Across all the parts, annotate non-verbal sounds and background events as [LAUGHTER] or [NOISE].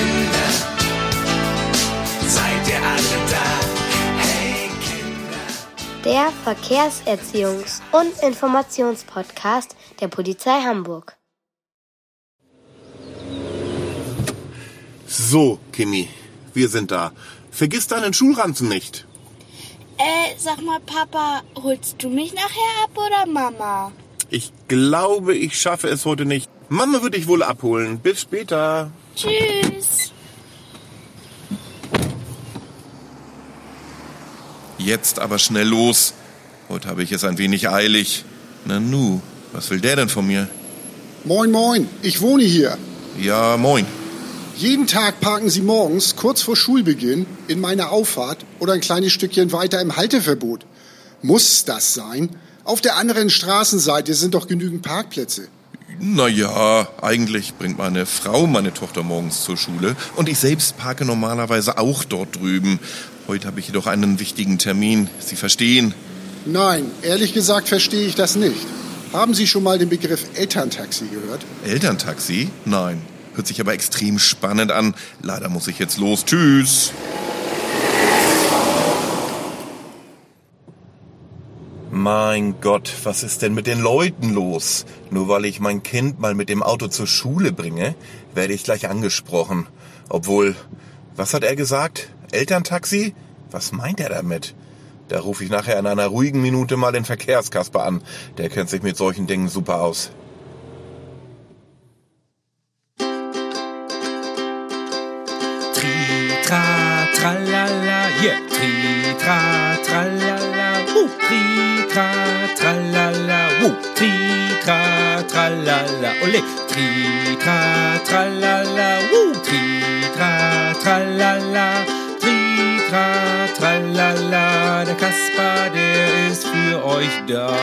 Kinder, seid ihr alle da? Hey Kinder. Der Verkehrserziehungs- und Informationspodcast der Polizei Hamburg. So, Kimi, wir sind da. Vergiss deinen Schulranzen nicht. Äh, sag mal, Papa, holst du mich nachher ab oder Mama? Ich glaube, ich schaffe es heute nicht. Mama wird dich wohl abholen. Bis später. Tschüss. Jetzt aber schnell los. Heute habe ich es ein wenig eilig. Nanu, was will der denn von mir? Moin, moin, ich wohne hier. Ja, moin. Jeden Tag parken Sie morgens, kurz vor Schulbeginn, in meiner Auffahrt oder ein kleines Stückchen weiter im Halteverbot. Muss das sein? Auf der anderen Straßenseite sind doch genügend Parkplätze. Naja, eigentlich bringt meine Frau meine Tochter morgens zur Schule und ich selbst parke normalerweise auch dort drüben. Heute habe ich jedoch einen wichtigen Termin. Sie verstehen. Nein, ehrlich gesagt verstehe ich das nicht. Haben Sie schon mal den Begriff Elterntaxi gehört? Elterntaxi? Nein. Hört sich aber extrem spannend an. Leider muss ich jetzt los. Tschüss. Mein Gott, was ist denn mit den Leuten los? Nur weil ich mein Kind mal mit dem Auto zur Schule bringe, werde ich gleich angesprochen. Obwohl, was hat er gesagt? Elterntaxi? Was meint er damit? Da rufe ich nachher in einer ruhigen Minute mal den Verkehrskasper an. Der kennt sich mit solchen Dingen super aus. Tra, tralala, ole. Tri, tra, tralala, woo. Tri, tra, tralala, tri, tra, tralala. Der Kasper, der ist für euch da.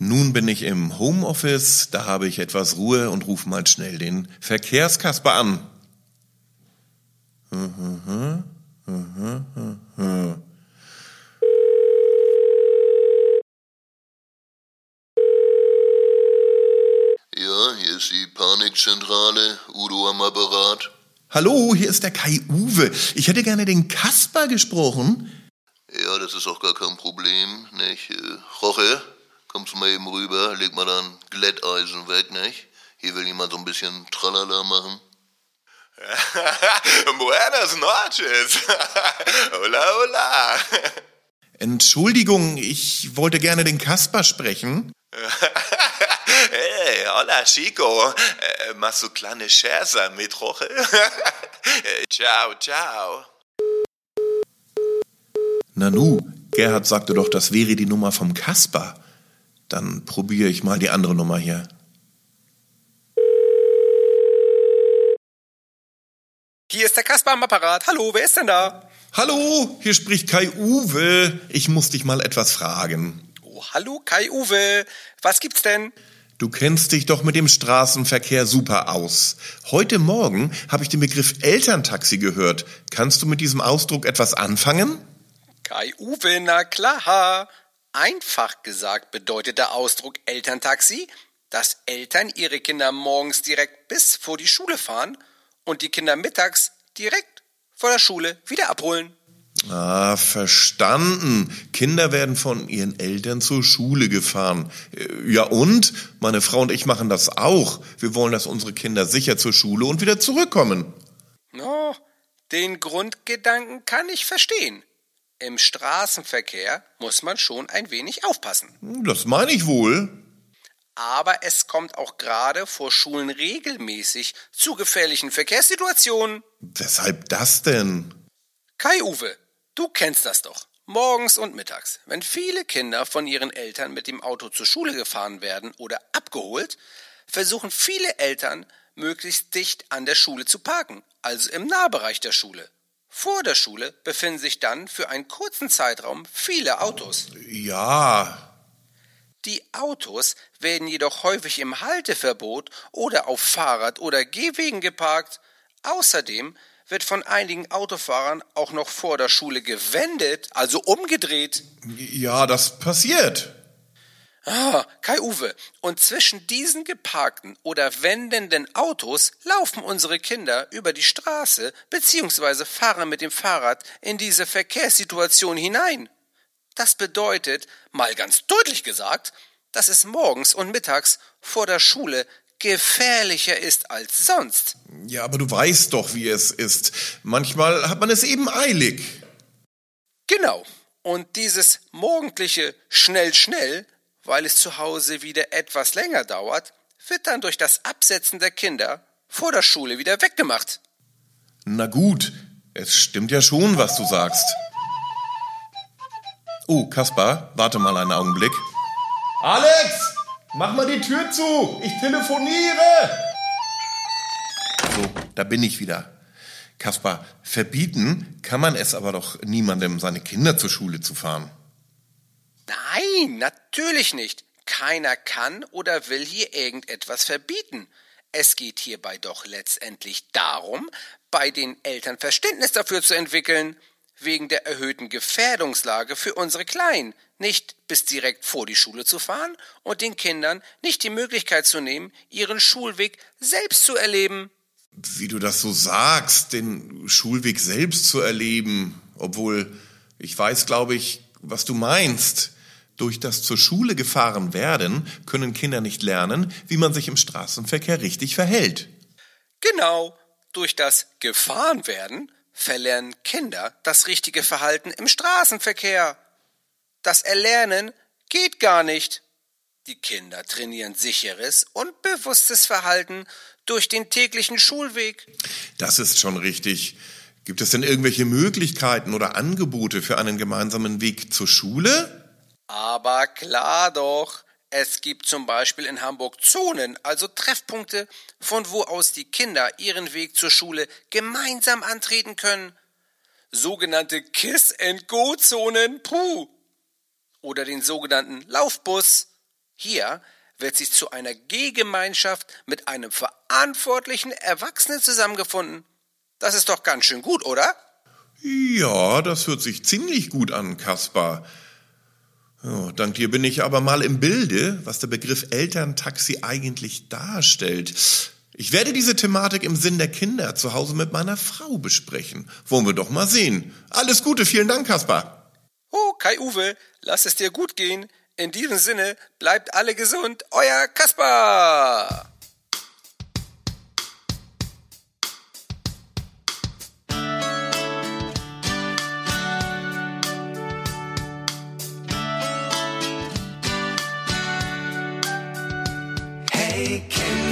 Nun bin ich im Homeoffice, da habe ich etwas Ruhe und rufe mal schnell den Verkehrskasper an. Ja, hier ist die Panikzentrale. Udo am Apparat. Hallo, hier ist der Kai Uwe. Ich hätte gerne den Kasper gesprochen. Ja, das ist auch gar kein Problem, nicht? Äh, Roche, kommst du mal eben rüber, leg mal dein Glätteisen weg, nicht? Hier will jemand so ein bisschen Tralala machen. [LAUGHS] Buenas noches. [LAUGHS] hola, hola. Entschuldigung, ich wollte gerne den Kasper sprechen. Hey, hola, Chico. Äh, machst du kleine Scherze mit Roche? [LAUGHS] Äh, ciao, ciao. Nanu, Gerhard sagte doch, das wäre die Nummer vom Kasper. Dann probiere ich mal die andere Nummer hier. Hier ist der Kasper am Apparat. Hallo, wer ist denn da? Hallo, hier spricht Kai Uwe. Ich muss dich mal etwas fragen. Hallo, Kai Uwe. Was gibt's denn? Du kennst dich doch mit dem Straßenverkehr super aus. Heute Morgen habe ich den Begriff Elterntaxi gehört. Kannst du mit diesem Ausdruck etwas anfangen? Kai Uwe, na klar. Einfach gesagt bedeutet der Ausdruck Elterntaxi, dass Eltern ihre Kinder morgens direkt bis vor die Schule fahren und die Kinder mittags direkt vor der Schule wieder abholen. Ah, verstanden. Kinder werden von ihren Eltern zur Schule gefahren. Äh, Ja und? Meine Frau und ich machen das auch. Wir wollen, dass unsere Kinder sicher zur Schule und wieder zurückkommen. No, den Grundgedanken kann ich verstehen. Im Straßenverkehr muss man schon ein wenig aufpassen. Das meine ich wohl. Aber es kommt auch gerade vor Schulen regelmäßig zu gefährlichen Verkehrssituationen. Weshalb das denn? Kai Uwe, du kennst das doch. Morgens und mittags, wenn viele Kinder von ihren Eltern mit dem Auto zur Schule gefahren werden oder abgeholt, versuchen viele Eltern, möglichst dicht an der Schule zu parken, also im Nahbereich der Schule. Vor der Schule befinden sich dann für einen kurzen Zeitraum viele Autos. Ja, Die Autos werden jedoch häufig im Halteverbot oder auf Fahrrad- oder Gehwegen geparkt. Außerdem wird von einigen Autofahrern auch noch vor der Schule gewendet, also umgedreht. ja, das passiert. Ah, Kai-Uwe. Und zwischen diesen geparkten oder wendenden Autos laufen unsere Kinder über die Straße bzw. fahren mit dem Fahrrad in diese Verkehrssituation hinein. Das bedeutet, mal ganz deutlich gesagt, dass es morgens und mittags vor der Schule gefährlicher ist als sonst. Ja, aber du weißt doch, wie es ist. Manchmal hat man es eben eilig. Genau. Und dieses morgendliche schnell, schnell, weil es zu Hause wieder etwas länger dauert, wird dann durch das Absetzen der Kinder vor der Schule wieder weggemacht. Na gut, es stimmt ja schon, was du sagst. Oh, Kaspar, warte mal einen Augenblick. Alex, mach mal die Tür zu. Ich telefoniere. So, da bin ich wieder. Kaspar, verbieten kann man es aber doch niemandem, seine Kinder zur Schule zu fahren. Nein, natürlich nicht. Keiner kann oder will hier irgendetwas verbieten. Es geht hierbei doch letztendlich darum, bei den Eltern Verständnis dafür zu entwickeln, wegen der erhöhten Gefährdungslage für unsere Kleinen, nicht bis direkt vor die Schule zu fahren und den Kindern nicht die Möglichkeit zu nehmen, ihren Schulweg selbst zu erleben. Wie du das so sagst, den Schulweg selbst zu erleben, obwohl ich weiß, glaube ich, was du meinst. Durch das zur Schule gefahren werden können Kinder nicht lernen, wie man sich im Straßenverkehr richtig verhält. Genau, durch das gefahren werden verlernen Kinder das richtige Verhalten im Straßenverkehr. Das Erlernen geht gar nicht. Die Kinder trainieren sicheres und bewusstes Verhalten durch den täglichen Schulweg. Das ist schon richtig. Gibt es denn irgendwelche Möglichkeiten oder Angebote für einen gemeinsamen Weg zur Schule? Aber klar doch. Es gibt zum Beispiel in Hamburg Zonen, also Treffpunkte, von wo aus die Kinder ihren Weg zur Schule gemeinsam antreten können. Sogenannte Kiss-and-Go-Zonen, puh. Oder den sogenannten Laufbus. Hier wird sich zu einer Gehgemeinschaft mit einem verantwortlichen Erwachsenen zusammengefunden. Das ist doch ganz schön gut, oder? Ja, das hört sich ziemlich gut an, Kaspar. Oh, dank dir bin ich aber mal im Bilde, was der Begriff Elterntaxi eigentlich darstellt. Ich werde diese Thematik im Sinn der Kinder zu Hause mit meiner Frau besprechen. Wollen wir doch mal sehen. Alles Gute, vielen Dank, Kaspar. Oh, Kai-Uwe, lass es dir gut gehen. In diesem Sinne, bleibt alle gesund. Euer Kaspar. taken